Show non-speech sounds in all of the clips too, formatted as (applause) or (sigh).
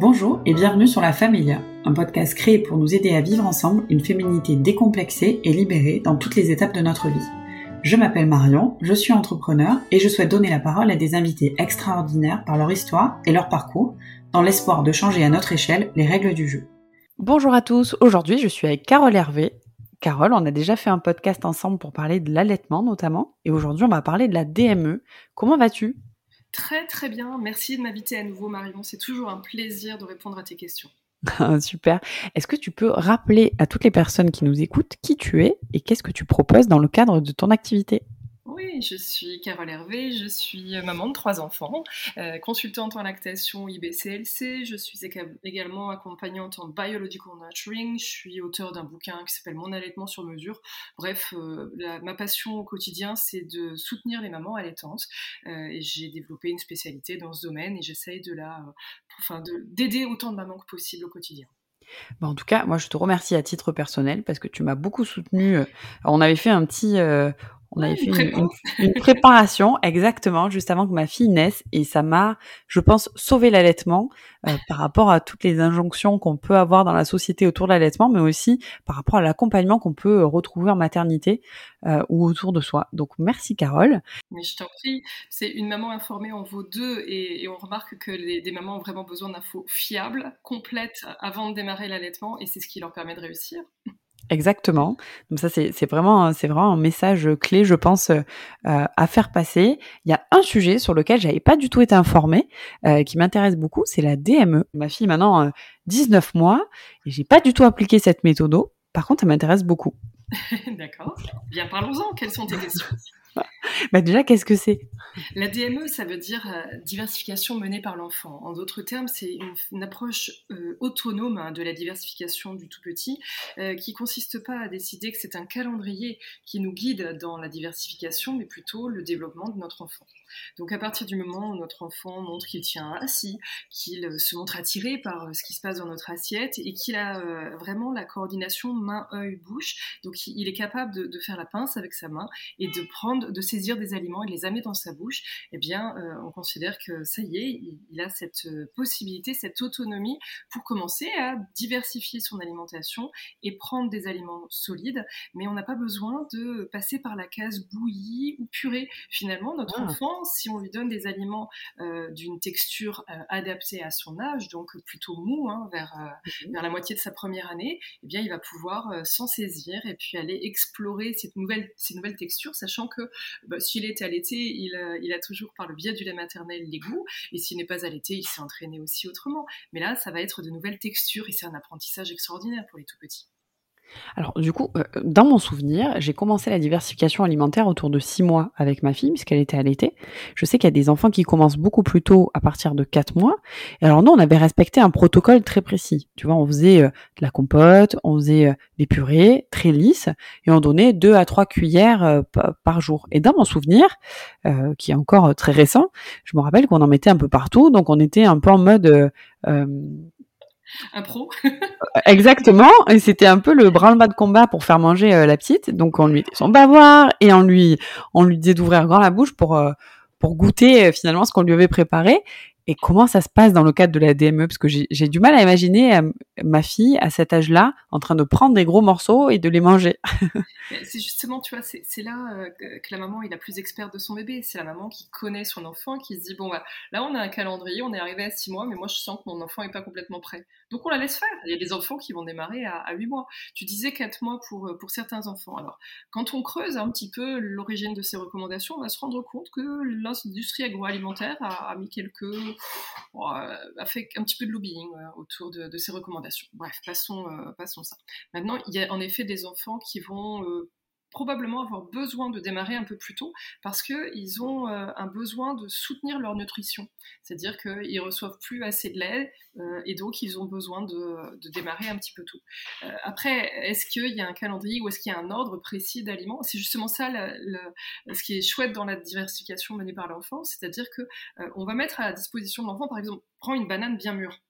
Bonjour et bienvenue sur La Familia, un podcast créé pour nous aider à vivre ensemble une féminité décomplexée et libérée dans toutes les étapes de notre vie. Je m'appelle Marion, je suis entrepreneur et je souhaite donner la parole à des invités extraordinaires par leur histoire et leur parcours, dans l'espoir de changer à notre échelle les règles du jeu. Bonjour à tous, aujourd'hui je suis avec Carole Hervé. Carole, on a déjà fait un podcast ensemble pour parler de l'allaitement notamment, et aujourd'hui on va parler de la DME. Comment vas-tu? Très très bien, merci de m'inviter à nouveau Marion, c'est toujours un plaisir de répondre à tes questions. (laughs) Super. Est-ce que tu peux rappeler à toutes les personnes qui nous écoutent qui tu es et qu'est-ce que tu proposes dans le cadre de ton activité? Je suis Carole Hervé, je suis maman de trois enfants, euh, consultante en lactation IBCLC, je suis également accompagnante en biological nurturing, je suis auteur d'un bouquin qui s'appelle Mon allaitement sur mesure. Bref, euh, ma passion au quotidien, c'est de soutenir les mamans allaitantes euh, et j'ai développé une spécialité dans ce domaine et j'essaye de la, enfin, d'aider autant de mamans que possible au quotidien. Bon, en tout cas, moi, je te remercie à titre personnel parce que tu m'as beaucoup soutenu. On avait fait un petit, on avait fait une, préparation exactement juste avant que ma fille naisse et ça m'a, je pense, sauvé l'allaitement euh, par rapport à toutes les injonctions qu'on peut avoir dans la société autour de l'allaitement, mais aussi par rapport à l'accompagnement qu'on peut euh, retrouver en maternité euh, ou autour de soi. Donc merci Carole. Mais je t'en prie, c'est une maman informée en vaut deux et, on remarque que les, des mamans ont vraiment besoin d'infos fiables, complètes avant de démarrer l'allaitement et c'est ce qui leur permet de réussir. Exactement. Donc ça, c'est vraiment, c'est vraiment un message clé, je pense, euh, à faire passer. Il y a un sujet sur lequel j'avais pas du tout été informée, euh, qui m'intéresse beaucoup, c'est la DME. Ma fille maintenant 19 euh, mois et j'ai pas du tout appliqué cette méthode. Par contre, ça m'intéresse beaucoup. (laughs) D'accord. Bien, parlons-en. Quelles sont tes questions? (laughs) (laughs) bah déjà, qu'est-ce que c'est? La DME, ça veut dire euh, diversification menée par l'enfant. En d'autres termes, c'est une, approche euh, autonome hein, de la diversification du tout petit, euh, qui consiste pas à décider que c'est un calendrier qui nous guide dans la diversification, mais plutôt le développement de notre enfant. Donc à partir du moment où notre enfant montre qu'il tient assis, qu'il se montre attiré par ce qui se passe dans notre assiette et qu'il a vraiment la coordination main, œil, bouche, donc il est capable de, faire la pince avec sa main et de prendre de, saisir des aliments et de les amener dans sa bouche, eh bien, euh, on considère que ça y est, il, a cette euh, possibilité, cette autonomie pour commencer à diversifier son alimentation et prendre des aliments solides. Mais on n'a pas besoin de passer par la case bouillie ou purée. Finalement, notre ah. enfant, si on lui donne des aliments euh, d'une texture adaptée à son âge, donc plutôt mou, hein, vers, mhm. vers la moitié de sa première année, eh bien, il va pouvoir s'en saisir et puis aller explorer cette nouvelle, ces nouvelles textures, sachant que bah, s'il est allaité, il, a, il a toujours par le biais du lait maternel les goûts, et s'il n'est pas allaité, il s'est entraîné aussi autrement. Mais là, ça va être de nouvelles textures, et c'est un apprentissage extraordinaire pour les tout petits. Alors du coup, euh, dans mon souvenir, j'ai commencé la diversification alimentaire autour de 6 mois avec ma fille, puisqu'elle était allaitée. Je sais qu'il y a des enfants qui commencent beaucoup plus tôt, à partir de 4 mois. Et alors nous, on avait respecté un protocole très précis. Tu vois, on faisait euh, de la compote, on faisait euh, des purées très lisses, et on donnait 2 à 3 cuillères par jour. Et dans mon souvenir, qui est encore très récent, je me rappelle qu'on en mettait un peu partout, donc on était un peu en mode (laughs) pro. Exactement. Et c'était un peu le branle-bas de combat pour faire manger euh, la petite. Donc on lui mettait son bavoir et on lui, on lui disait d'ouvrir grand la bouche pour, euh, pour goûter euh, finalement ce qu'on lui avait préparé. Et comment ça se passe dans le cadre de la DME Parce que j'ai du mal à imaginer euh, ma fille à cet âge-là en train de prendre des gros morceaux et de les manger. (laughs) c'est justement, tu vois, c'est là euh, que la maman est la plus experte de son bébé. C'est la maman qui connaît son enfant, qui se dit bon, bah, là on a un calendrier, on est arrivé à 6 mois, mais moi je sens que mon enfant n'est pas complètement prêt. Donc on la laisse faire. Il y a des enfants qui vont démarrer à, à 8 mois. Tu disais 4 mois pour, euh, pour certains enfants. Alors, quand on creuse un petit peu l'origine de ces recommandations, on va se rendre compte que l'industrie agroalimentaire a, a mis quelques euh, a fait un petit peu de lobbying autour de, ces recommandations. Bref, passons, euh, passons ça. Maintenant, il y a en effet des enfants qui vont euh, probablement avoir besoin de démarrer un peu plus tôt parce qu'ils ont euh, un besoin de soutenir leur nutrition. C'est-à-dire qu'ils reçoivent plus assez de lait euh, et donc ils ont besoin de, démarrer un petit peu tôt. Euh, après, est-ce qu'il y a un calendrier ou est-ce qu'il y a un ordre précis d'aliments? C'est justement ça ce qui est chouette dans la diversification menée par l'enfant, c'est-à-dire que on va mettre à la disposition de l'enfant, par exemple, prends une banane bien mûre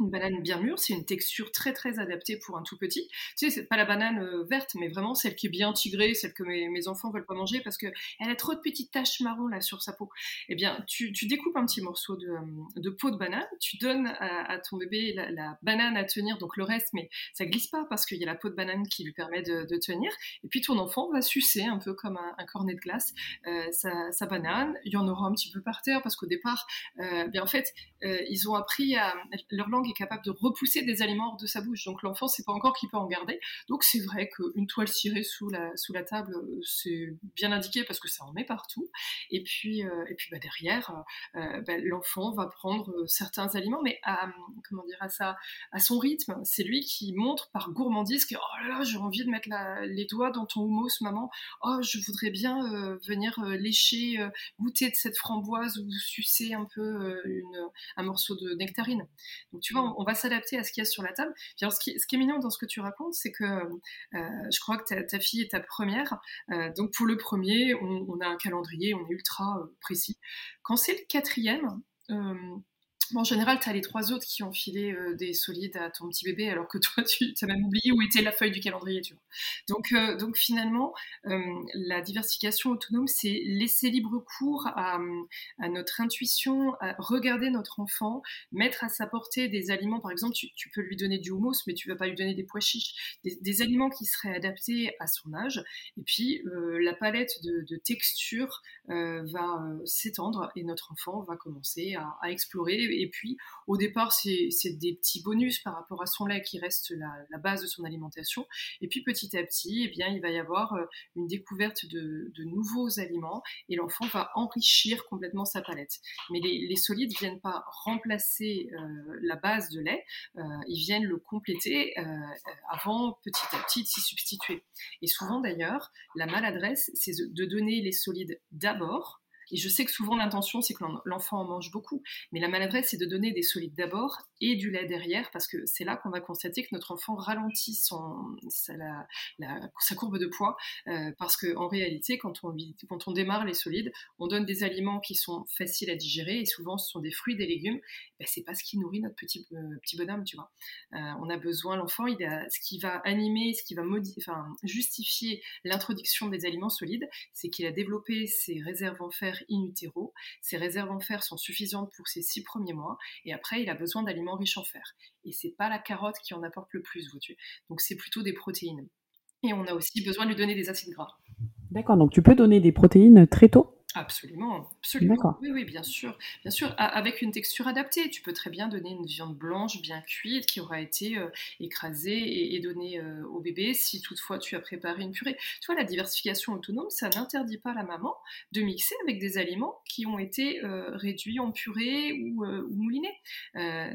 une banane bien mûre, c'est une texture très très adaptée pour un tout petit. Tu sais, c'est pas la banane euh, verte, mais vraiment celle qui est bien tigrée, celle que mes, mes enfants veulent pas manger parce que elle a trop de petites taches marron là sur sa peau. Eh bien, tu, découpes un petit morceau de, euh, de, peau de banane, tu donnes à, ton bébé la, banane à tenir, donc le reste, mais ça glisse pas parce qu'il y a la peau de banane qui lui permet de, tenir. Et puis ton enfant va sucer un peu comme un, cornet de glace euh, sa, banane. Il y en aura un petit peu par terre parce qu'au départ, euh, bien en fait, ils ont appris à leur langue est capable de repousser des aliments hors de sa bouche. Donc l'enfant sait pas encore qu'il peut en garder. Donc c'est vrai qu'une toile cirée sous la, table, euh, c'est bien indiqué parce que ça en met partout. Et puis, euh, et puis bah, derrière, euh, bah, l'enfant va prendre certains aliments, mais à, comment dire, à, son rythme. C'est lui qui montre par gourmandise que oh là là, j'ai envie de mettre les doigts dans ton houmous, maman. Oh, je voudrais bien venir lécher, goûter de cette framboise ou sucer un peu un morceau de nectarine. Donc tu vois, on, va s'adapter à ce qu'il y a sur la table. Puis ce qui, est mignon dans ce que tu racontes, c'est que euh, je crois que ta, fille est ta première. Euh, donc pour le premier, on, a un calendrier, on est ultra euh, précis. Quand c'est le quatrième, en général, tu as les trois autres qui ont filé euh, des solides à ton petit bébé, alors que (laughs) toi, tu as même oublié où était la feuille du calendrier. Tu. Donc, euh, donc finalement, euh, la diversification autonome, c'est laisser libre cours à, notre intuition, à regarder notre enfant, mettre à sa portée des aliments. Par exemple, tu, peux lui donner du houmous, mais tu vas pas lui donner des pois chiches, des, aliments qui seraient adaptés à son âge. Et puis, la palette de, de textures va s'étendre et notre enfant va commencer à explorer et puis, au départ, c'est des petits bonus par rapport à son lait qui reste la, base de son alimentation. Et puis, petit à petit, eh bien, il va y avoir euh, une découverte de, nouveaux aliments et l'enfant va enrichir complètement sa palette. Mais les, solides ne viennent pas remplacer euh, la base de lait, euh, ils viennent le compléter avant, petit à petit, de s'y substituer. Et souvent, d'ailleurs, la maladresse, c'est de donner les solides d'abord et je sais que souvent l'intention, c'est que l'enfant en mange beaucoup. Mais la maladresse, c'est de donner des solides d'abord et du lait derrière, parce que c'est là qu'on va constater que notre enfant ralentit son, sa, courbe de poids. Euh, parce qu'en réalité, quand on, démarre les solides, on donne des aliments qui sont faciles à digérer, et souvent ce sont des fruits, des légumes. Ben, c'est pas ce qui nourrit notre petit, euh, petit bonhomme, tu vois. Euh, on a besoin, l'enfant, ce qui va animer, ce qui va justifier l'introduction des aliments solides, c'est qu'il a développé ses réserves en fer in utero. Ses réserves en fer sont suffisantes pour ses six premiers mois et après il a besoin d'aliments riches en fer. Et c'est pas la carotte qui en apporte le plus, vois Donc c'est plutôt des protéines. Et on a aussi besoin de lui donner des acides gras. D'accord, donc tu peux donner des protéines très tôt? Absolument, absolument. Oui, oui, bien sûr, bien sûr, avec une texture adaptée. Tu peux très bien donner une viande blanche bien cuite qui aura été euh, écrasée et, donnée euh, au bébé si toutefois tu as préparé une purée. Tu vois, la diversification autonome, ça n'interdit pas à la maman de mixer avec des aliments qui ont été euh, réduits en purée ou, moulinés.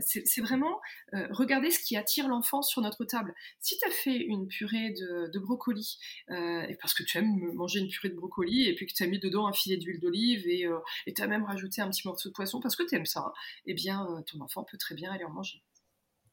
C'est vraiment regarder ce qui attire l'enfant sur notre table. Si tu as fait une purée de, de brocoli, parce que tu aimes manger une purée de brocoli et puis que tu as mis dedans un filet d'huile d'olive et euh, tu as même rajouté un petit morceau de poisson parce que tu aimes ça, eh bien, euh, ton enfant peut très bien aller en manger.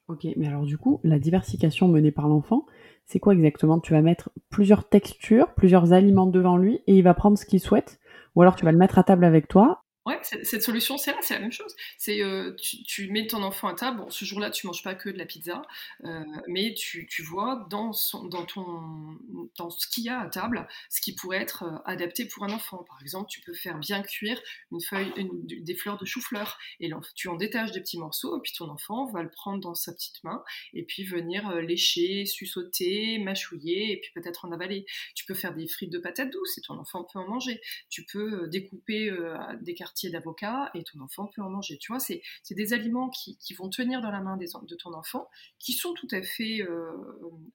Ok, mais alors du coup, la diversification menée par l'enfant, c'est quoi exactement? Tu vas mettre plusieurs textures, plusieurs aliments devant lui et il va prendre ce qu'il souhaite? Ou alors tu vas le mettre à table avec toi Ouais, cette solution, c'est là, c'est la même chose. C'est euh, tu, mets ton enfant à table. Bon, ce jour-là, tu manges pas que de la pizza, euh, mais tu, vois dans dans ton, dans ce qu'il y a à table, ce qui pourrait être euh, adapté pour un enfant. Par exemple, tu peux faire bien cuire une feuille, des fleurs de chou-fleur, et tu en détaches des petits morceaux, et puis ton enfant va le prendre dans sa petite main, et puis venir lécher, sussauter, mâchouiller, et puis peut-être en avaler. Tu peux faire des frites de patates douces, et ton enfant peut en manger. Tu peux découper des d'avocat et ton enfant peut en manger. Tu vois, c'est des aliments qui, vont tenir dans la main de ton enfant, qui sont tout à fait euh,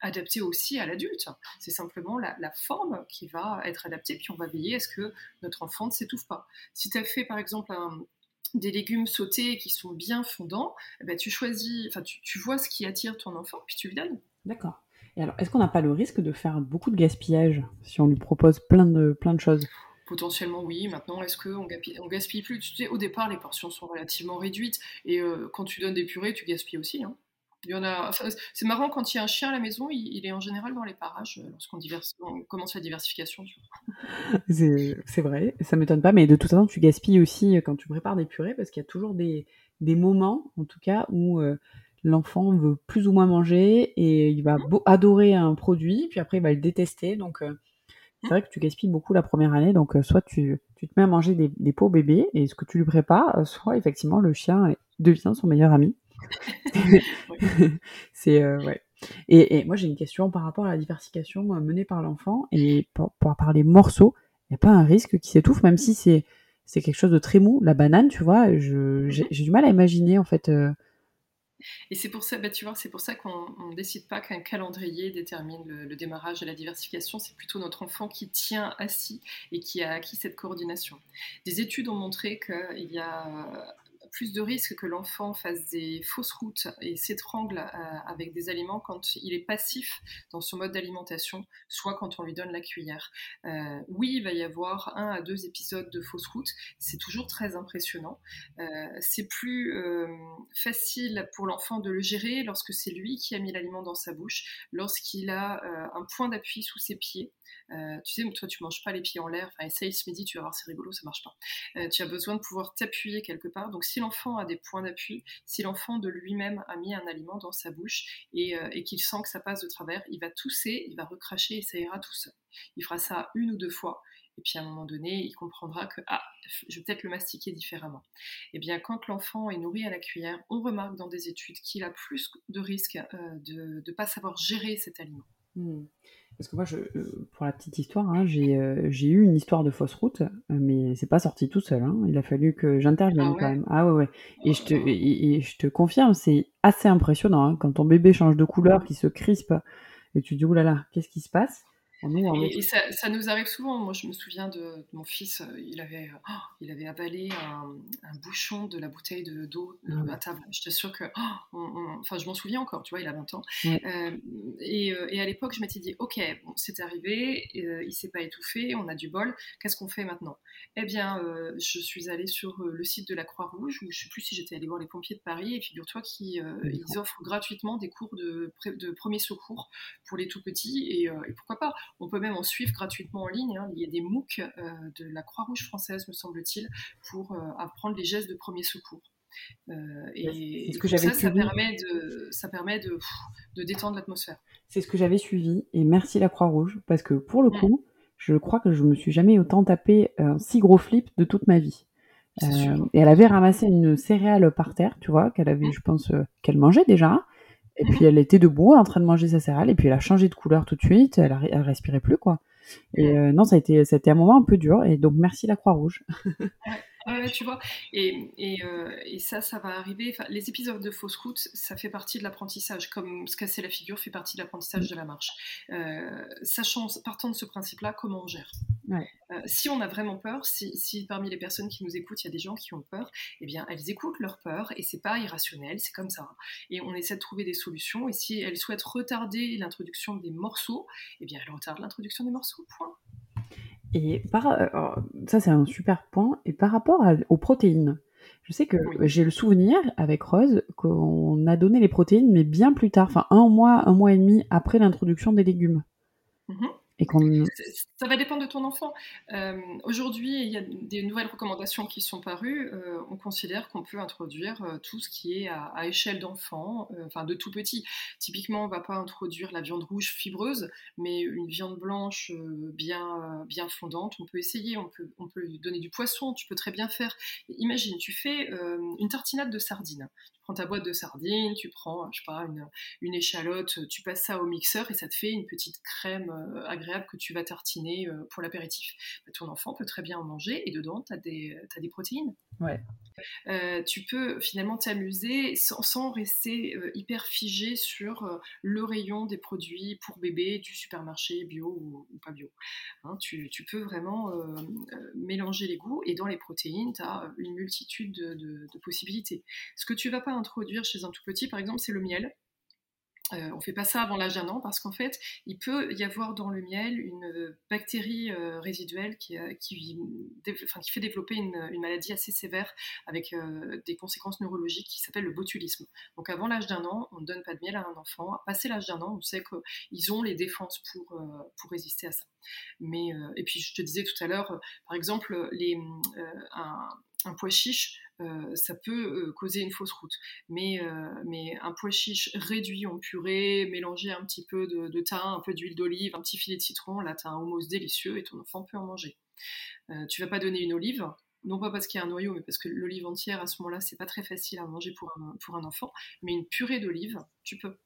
adaptés aussi à l'adulte. C'est simplement la, forme qui va être adaptée, puis on va veiller à ce que notre enfant ne s'étouffe pas. Si tu as fait par exemple des légumes sautés qui sont bien fondants, eh ben, tu choisis, enfin tu, tu vois ce qui attire ton enfant, puis tu lui donnes. D'accord. Et alors, est-ce qu'on n'a pas le risque de faire beaucoup de gaspillage si on lui propose plein de choses? Potentiellement oui. Maintenant, est-ce qu'on gaspille, plus? Au départ, les portions sont relativement réduites et euh, quand tu donnes des purées, tu gaspilles aussi. Hein. Il y en a. c'est marrant quand il y a un chien à la maison, il, est en général dans les parages euh, lorsqu'on commence la diversification. (laughs) C'est vrai, ça m'étonne pas, mais de toute façon, tu gaspilles aussi euh, quand tu prépares des purées parce qu'il y a toujours des, des moments, en tout cas, où l'enfant veut plus ou moins manger et il va adorer un produit, puis après il va le détester. Donc c'est vrai que tu gaspilles beaucoup la première année, donc soit tu, tu, te mets à manger des, des pots bébés et ce que tu lui prépares, soit effectivement le chien devient son meilleur ami. (laughs) (laughs) c'est ouais. Et, et moi j'ai une question par rapport à la diversification menée par l'enfant et pour, pour parler morceaux, il n'y a pas un risque qui s'étouffe, même si c'est c'est quelque chose de très mou. La banane, tu vois, j'ai du mal à imaginer en fait. Euh. Et c'est pour ça, bah, tu vois, c'est pour ça qu'on ne décide pas qu'un calendrier détermine le, démarrage de la diversification. C'est plutôt notre enfant qui tient assis et qui a acquis cette coordination. Des études ont montré qu'il y a plus de risques que l'enfant fasse des fausses routes et s'étrangle euh, avec des aliments quand il est passif dans son mode d'alimentation, soit quand on lui donne la cuillère. Euh, oui, il va y avoir un à deux épisodes de fausses routes, c'est toujours très impressionnant. Euh, c'est plus facile pour l'enfant de le gérer lorsque c'est lui qui a mis l'aliment dans sa bouche, lorsqu'il a un point d'appui sous ses pieds. Euh, tu sais, toi, tu manges pas les pieds en l'air. Enfin, essaye ce midi, tu vas voir, c'est rigolo, ça marche pas. Euh, tu as besoin de pouvoir t'appuyer quelque part. Donc, si l'enfant a des points d'appui, si l'enfant de lui-même a mis un aliment dans sa bouche et, euh, et qu'il sent que ça passe de travers, il va tousser, il va recracher et ça ira tout seul. Il fera ça une ou deux fois. Et puis à un moment donné, il comprendra que ah, je vais peut-être le mastiquer différemment. Eh bien, quand l'enfant est nourri à la cuillère, on remarque dans des études qu'il a plus de risques de ne pas savoir gérer cet aliment. Hmm. Parce que moi, je, euh, pour la petite histoire, hein, euh, j'ai eu une histoire de fausse route, euh, mais c'est pas sorti tout seul. Hein. Il a fallu que j'intervienne ah quand même. Ah ouais, ouais. Et je te, et, je te confirme, c'est assez impressionnant hein, quand ton bébé change de couleur, qui se crispe, et tu te dis, oulala, qu'est-ce qui se passe? Et, ça, nous arrive souvent. Moi, je me souviens de, mon fils, euh, il avait, oh, il avait avalé un, bouchon de la bouteille d'eau de, euh, ah à table. Je t'assure que, oh, enfin, je m'en souviens encore, tu vois, il a 20 ans. Euh, et, et, à l'époque, je m'étais dit, ok, bon, c'est arrivé, il s'est pas étouffé, on a du bol, qu'est-ce qu'on fait maintenant? Eh bien, je suis allée sur le site de la Croix-Rouge, ou je sais plus si j'étais allée voir les pompiers de Paris, et figure-toi qu'ils offrent gratuitement des cours de, de premier secours pour les tout petits, et, et pourquoi pas? On peut même en suivre gratuitement en ligne. Hein. Il y a des MOOC euh, de la Croix-Rouge française, me semble-t-il, pour euh, apprendre les gestes de premier secours. Euh, et ce que ça, ça permet, de, ça permet de, de détendre l'atmosphère. C'est ce que j'avais suivi, et merci la Croix-Rouge, parce que pour le coup, je crois que je me suis jamais autant tapé un si gros flip de toute ma vie. et elle avait ramassé une céréale par terre, tu vois, qu'elle avait, je pense, qu'elle mangeait déjà, et puis elle était debout en train de manger sa céréale et puis elle a changé de couleur tout de suite, elle, a, respirait plus quoi. Et euh, non, ça a été, ça a été un moment un peu dur et donc merci la Croix-Rouge. Ouais, tu vois, et, et, euh, et, ça, ça va arriver. Enfin, les épisodes de fausse route, ça fait partie de l'apprentissage, comme se casser la figure fait partie de l'apprentissage de la marche. Euh, sachant, partant de ce principe-là, comment on gère. Ouais. Euh, si on a vraiment peur, si, si, parmi les personnes qui nous écoutent, il y a des gens qui ont peur, eh bien, elles écoutent leur peur et c'est pas irrationnel, c'est comme ça. Et on essaie de trouver des solutions. Et si elles souhaitent retarder l'introduction des morceaux, eh bien, elles retardent l'introduction des morceaux. Point. Et par, euh, ça, c'est un super point. Et par rapport aux protéines, je sais que j'ai le souvenir avec Rose qu'on a donné les protéines, mais bien plus tard, enfin un mois, un mois et demi après l'introduction des légumes. Ça va dépendre de ton enfant. Euh, aujourd'hui, il y a des nouvelles recommandations qui sont parues. Euh, on considère qu'on peut introduire euh, tout ce qui est à, échelle d'enfant, enfin de tout petit. Typiquement, on ne va pas introduire la viande rouge fibreuse, mais une viande blanche bien, bien fondante. On peut essayer, on peut, on peut donner du poisson, tu peux très bien faire. Imagine, tu fais une tartinade de sardines prends ta boîte de sardines, tu prends, je sais pas, une, échalote, tu passes ça au mixeur et ça te fait une petite crème euh, agréable que tu vas tartiner euh, pour l'apéritif. Bah, ton enfant peut très bien en manger et dedans, tu as, as, des protéines. Ouais. Euh, tu peux finalement t'amuser sans, rester hyper figé sur le rayon des produits pour bébé du supermarché bio ou, pas bio. Hein, tu, peux vraiment mélanger les goûts et dans les protéines, tu as une multitude de, de possibilités. Ce que tu vas pas introduire chez un tout petit, par exemple, c'est le miel. Euh, on ne fait pas ça avant l'âge d'un an parce qu'en fait, il peut y avoir dans le miel une bactérie euh, résiduelle qui, euh, fait développer une, maladie assez sévère avec des conséquences neurologiques qui s'appelle le botulisme. Donc avant l'âge d'un an, on ne donne pas de miel à un enfant. Passé l'âge d'un an, on sait qu'ils ont les défenses pour, pour résister à ça. Mais, et puis je te disais tout à l'heure, par exemple, les, un, un pois chiche ça peut causer une fausse route. Mais, mais un pois chiche réduit en purée, mélangé un petit peu de, de thym, un peu d'huile d'olive, un petit filet de citron, là tu as un hummus délicieux et ton enfant peut en manger. tu vas pas donner une olive, non pas parce qu'il y a un noyau, mais parce que l'olive entière, à ce moment-là, c'est pas très facile à manger pour un, pour un enfant. Mais une purée d'olive, tu peux.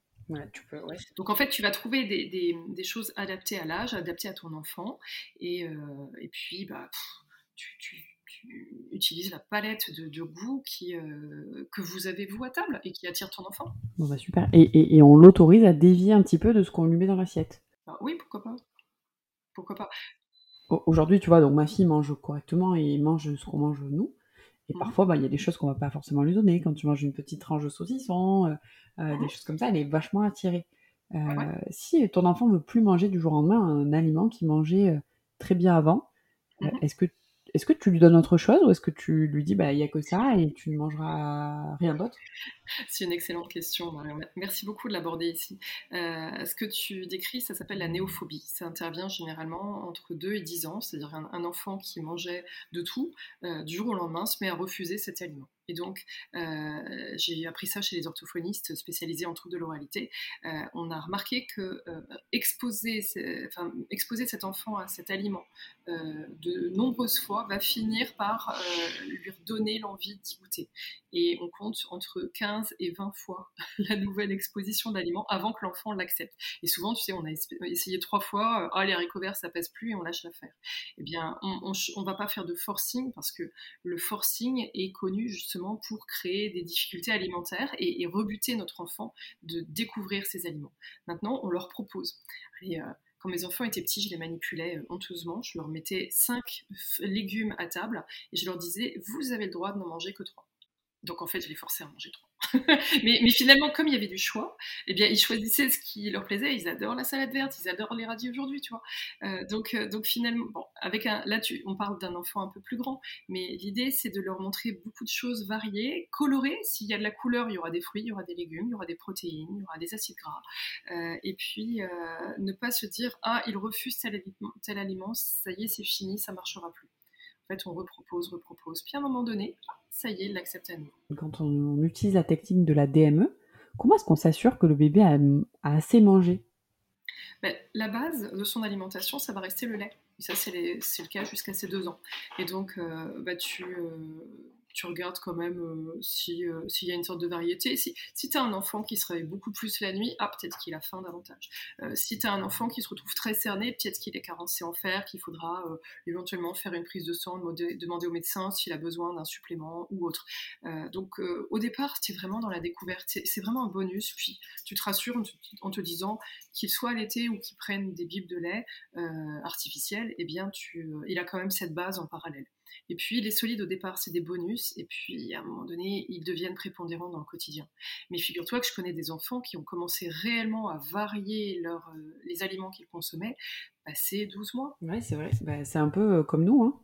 tu peux, Donc en fait, tu vas trouver des, choses adaptées à l'âge, adaptées à ton enfant. Et, euh, puis, bah, tu, utilises la palette de, goût qui, euh, que vous avez vous à table et qui attire ton enfant. Bon bah super. Et, et on l'autorise à dévier un petit peu de ce qu'on lui met dans l'assiette. Bah oui, pourquoi pas. Pourquoi pas aujourd'hui, tu vois, donc ma fille mange correctement et mange ce qu'on mange nous. Et mmh. parfois, bah, il y a des choses qu'on va pas forcément lui donner. Quand tu manges une petite tranche de saucisson, euh, euh, des choses comme ça, elle est vachement attirée. Si ton enfant veut plus manger du jour au lendemain un aliment qu'il mangeait très bien avant, mmh est-ce que est-ce que tu lui donnes autre chose ou est-ce que tu lui dis bah il y a que ça et tu ne mangeras rien d'autre? C'est une excellente question. Merci beaucoup de l'aborder ici. Euh, ce que tu décris, ça s'appelle la néophobie. Ça intervient généralement entre 2 et 10 ans, c'est-à-dire un, enfant qui mangeait de tout, euh, du jour au lendemain, se met à refuser cet aliment. Et donc, euh, j'ai appris ça chez les orthophonistes spécialisés en troubles de l'oralité. Euh, on a remarqué que euh, exposer, enfin, exposer cet enfant à cet aliment de nombreuses fois va finir par lui redonner l'envie d'y goûter. Et on compte entre 15 et 20 fois (laughs) la nouvelle exposition d'aliments avant que l'enfant l'accepte. Et souvent, tu sais, on a essayé trois fois, ah, les haricots verts, ça pèse plus, et on lâche l'affaire. Eh bien, on ne va pas faire de forcing parce que le forcing est connu justement pour créer des difficultés alimentaires et, rebuter notre enfant de découvrir ces aliments. Maintenant, on leur propose. Euh, quand mes enfants étaient petits, je les manipulais euh, honteusement. Je leur mettais cinq légumes à table et je leur disais Vous avez le droit de n'en manger que trois. Donc en fait, je les forçais à manger trois. (laughs) mais, finalement, comme il y avait du choix, eh bien, ils choisissaient ce qui leur plaisait. Ils adorent la salade verte, ils adorent les radis aujourd'hui, tu vois. Euh, donc, euh, donc finalement, bon, avec un, là, tu, on parle d'un enfant un peu plus grand, mais l'idée, c'est de leur montrer beaucoup de choses variées, colorées. S'il y a de la couleur, il y aura des fruits, il y aura des légumes, il y aura des protéines, il y aura des acides gras. Euh, et puis, ne pas se dire, ah, il refuse tel aliment, tel aliment, ça y est, c'est fini, ça marchera plus. En fait, on repropose, repropose. Puis à un moment donné, ça y est, il l'accepte à nous. Quand on, utilise la technique de la DME, comment est-ce qu'on s'assure que le bébé a, assez mangé? Ben, La base de son alimentation, ça va rester le lait. Et ça, c'est le cas jusqu'à ses deux ans. Et donc, euh, bah, tu, euh, tu regardes quand même euh, euh, s'il y a une sorte de variété. Si, si tu as un enfant qui se réveille beaucoup plus la nuit, ah, peut-être qu'il a faim davantage. Euh, si tu as un enfant qui se retrouve très cerné, peut-être qu'il est carencé en fer, qu'il faudra éventuellement faire une prise de sang, demander au médecin s'il a besoin d'un supplément ou autre. donc au départ, es vraiment dans la découverte. C'est vraiment un bonus. Puis tu te rassures en te, disant qu'il soit allaité ou qu'il prenne des bibes de lait artificielles, eh bien tu, il a quand même cette base en parallèle. Et puis les solides au départ, c'est des bonus, et puis à un moment donné, ils deviennent prépondérants dans le quotidien. Mais figure-toi que je connais des enfants qui ont commencé réellement à varier leur, euh, les aliments qu'ils consommaient passé 12 mois. Oui, c'est vrai, bah, c'est un peu euh, comme nous. Hein.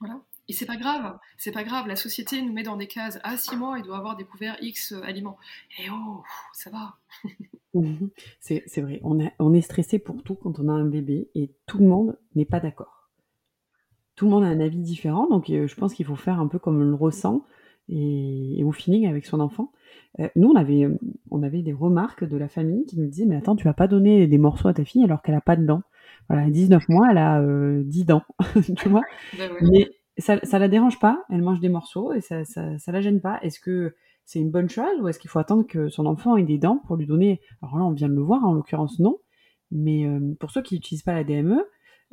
Voilà. Et c'est pas grave, c'est pas grave, la société nous met dans des cases. À ah, 6 mois, il doit avoir découvert X euh, aliments. Et oh, ça va. (laughs) c'est vrai, on, on est stressé pour tout quand on a un bébé et tout le monde n'est pas d'accord tout le monde a un avis différent, donc euh, je pense qu'il faut faire un peu comme on le ressent et, au feeling avec son enfant. Euh, nous, on avait, on avait des remarques de la famille qui nous disaient, mais attends, tu vas pas donner des morceaux à ta fille alors qu'elle a pas de dents. Voilà, à 19 (laughs) mois, elle a euh, 10 dents, (laughs) tu vois. Ben mais ça, ça la dérange pas, elle mange des morceaux et ça, ça, ça la gêne pas. Est-ce que c'est une bonne chose ou est-ce qu'il faut attendre que son enfant ait des dents pour lui donner Alors là, on vient de le voir, en l'occurrence non. Mais euh, pour ceux qui n'utilisent pas la DME,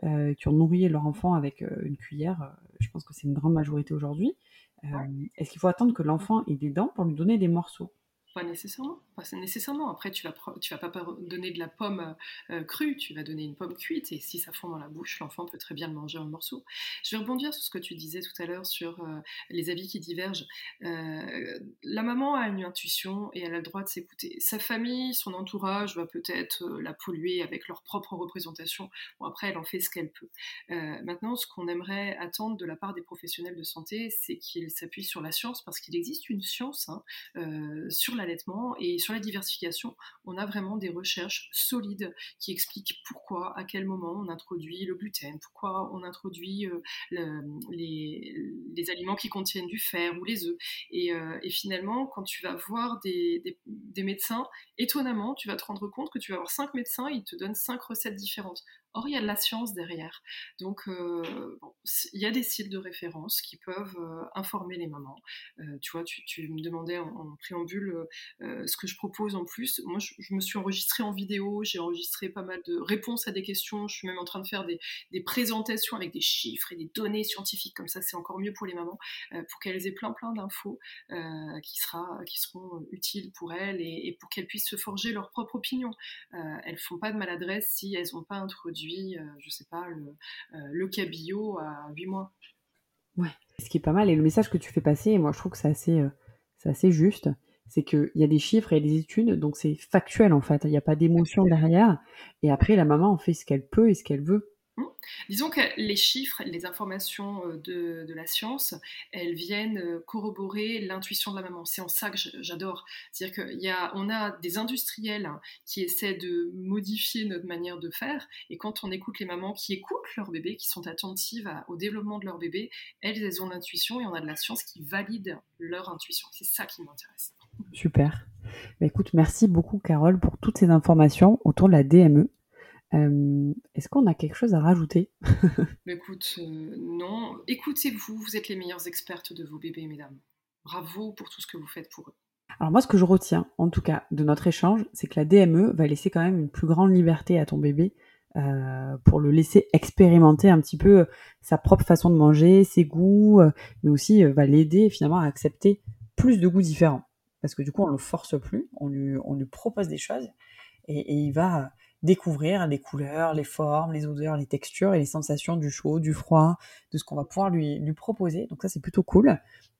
euh, qui ont nourri leur enfant avec euh, une cuillère. Euh, je pense que c'est une grande majorité aujourd'hui. Est-ce qu'il faut attendre que l'enfant ait des dents pour lui donner des morceaux? Pas nécessairement. Pas nécessairement. Après, tu vas, vas pas donner de la pomme euh, crue, tu vas donner une pomme cuite, et si ça fond dans la bouche, l'enfant peut très bien le manger en morceaux. Je vais rebondir sur ce que tu disais tout à l'heure sur euh, les avis qui divergent. Euh, la maman a une intuition et elle a le droit de s'écouter. Sa famille, son entourage va peut-être la polluer avec leur propre représentation. Bon, après, elle en fait ce qu'elle peut. maintenant, ce qu'on aimerait attendre de la part des professionnels de santé, c'est qu'ils s'appuient sur la science, parce qu'il existe une science hein, sur l'allaitement et sur la diversification, on a vraiment des recherches solides qui expliquent pourquoi, à quel moment on introduit le gluten, pourquoi on introduit les, aliments qui contiennent du fer ou les œufs. Et, finalement, quand tu vas voir des, des médecins, étonnamment, tu vas te rendre compte que tu vas avoir cinq médecins, ils te donnent cinq recettes différentes. Or, il y a de la science derrière. Donc, euh, il y a des sites de référence qui peuvent euh, informer les mamans. Euh, tu vois, tu, me demandais en, préambule ce que je propose en plus. Moi, je, me suis enregistrée en vidéo, j'ai enregistré pas mal de réponses à des questions. Je suis même en train de faire des, présentations avec des chiffres et des données scientifiques. Comme ça, c'est encore mieux pour les mamans, pour qu'elles aient plein, plein d'infos qui, qui seront utiles pour elles et, pour qu'elles puissent se forger leur propre opinion. elles font pas de maladresse si elles n'ont pas introduit je euh, sais pas, le, euh, cabillaud à 8 mois. Ouais, ce qui est pas mal. Et le message que tu fais passer, moi je trouve que c'est assez, euh, assez juste, c'est qu'il y a des chiffres et des études, donc c'est factuel en fait. Il n'y a pas d'émotion derrière. Et après, la maman en fait ce qu'elle peut et ce qu'elle veut. Mmh. Disons que les chiffres, les informations euh, de, la science, elles viennent euh, corroborer l'intuition de la maman. C'est en ça que j'adore. C'est-à-dire qu'on a, a des industriels qui essaient de modifier notre manière de faire, et quand on écoute les mamans qui écoutent leur bébé, qui sont attentives au développement de leur bébé, elles, elles ont l'intuition, et on a de la science qui valide leur intuition. C'est ça qui m'intéresse. Super. Bah, écoute, merci beaucoup Carole pour toutes ces informations autour de la DME. Euh, est-ce qu'on a quelque chose à rajouter? Écoute, euh, non. Écoutez-vous, vous êtes les meilleures expertes de vos bébés, mesdames. Bravo pour tout ce que vous faites pour eux. Alors moi, ce que je retiens, en tout cas, de notre échange, c'est que la DME va laisser quand même une plus grande liberté à ton bébé euh, pour le laisser expérimenter un petit peu sa propre façon de manger, ses goûts, mais aussi va l'aider finalement à accepter plus de goûts différents. Parce que du coup, on le force plus, on lui, on lui propose des choses et, et il va découvrir les couleurs, les formes, les odeurs, les textures et les sensations du chaud, du froid, de ce qu'on va pouvoir lui, lui proposer. Donc ça, c'est plutôt cool.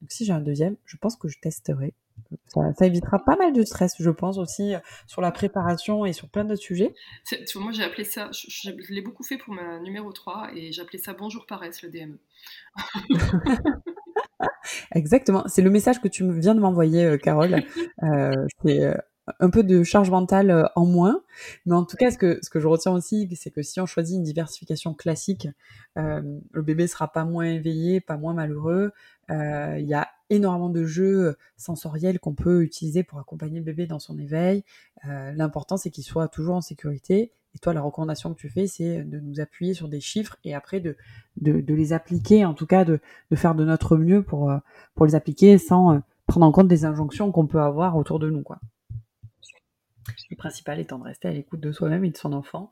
Donc si j'ai un deuxième, je pense que je testerai. Ça, évitera pas mal de stress, je pense, aussi sur la préparation et sur plein d'autres sujets. Moi, j'ai appelé ça, je, l'ai beaucoup fait pour ma numéro 3 et j'appelais ça Bonjour paresse, le DME. (laughs) Exactement, c'est le message que tu viens de m'envoyer, euh, Carole. (laughs) Euh, c'est euh, un peu de charge mentale euh, en moins. Mais en tout cas, ce que, ce que je retiens aussi, c'est que si on choisit une diversification classique, euh, le bébé sera pas moins éveillé, pas moins malheureux. Euh, il y a énormément de jeux sensoriels qu'on peut utiliser pour accompagner le bébé dans son éveil. L'important, c'est qu'il soit toujours en sécurité. Et toi, la recommandation que tu fais, c'est de nous appuyer sur des chiffres et après de, de, de les appliquer, en tout cas de, de, faire de notre mieux pour, pour les appliquer sans prendre en compte des injonctions qu'on peut avoir autour de nous. Quoi. Le principal étant de rester à l'écoute de soi-même et de son enfant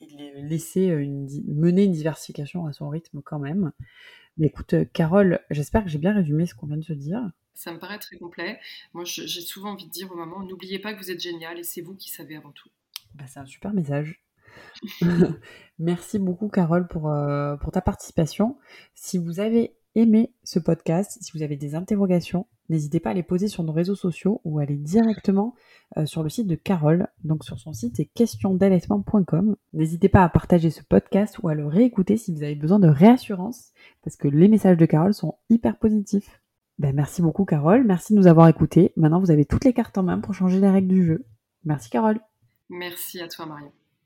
et de laisser euh, mener une diversification à son rythme quand même. Mais écoute, euh, Carole, j'espère que j'ai bien résumé ce qu'on vient de se dire. Ça me paraît très complet. Moi, j'ai souvent envie de dire aux mamans, n'oubliez pas que vous êtes génial et c'est vous qui savez avant tout. Bah, c'est un super message. (laughs) Merci beaucoup, Carole, pour, euh, pour ta participation. Si vous avez aimé ce podcast, si vous avez des interrogations, n'hésitez pas à les poser sur nos réseaux sociaux ou à aller directement euh, sur le site de Carole. Donc sur son site c'est questiondallaitement.com. N'hésitez pas à partager ce podcast ou à le réécouter si vous avez besoin de réassurance parce que les messages de Carole sont hyper positifs. Ben, merci beaucoup Carole, merci de nous avoir écoutés. Maintenant vous avez toutes les cartes en main pour changer les règles du jeu. Merci Carole. Merci à toi Marion.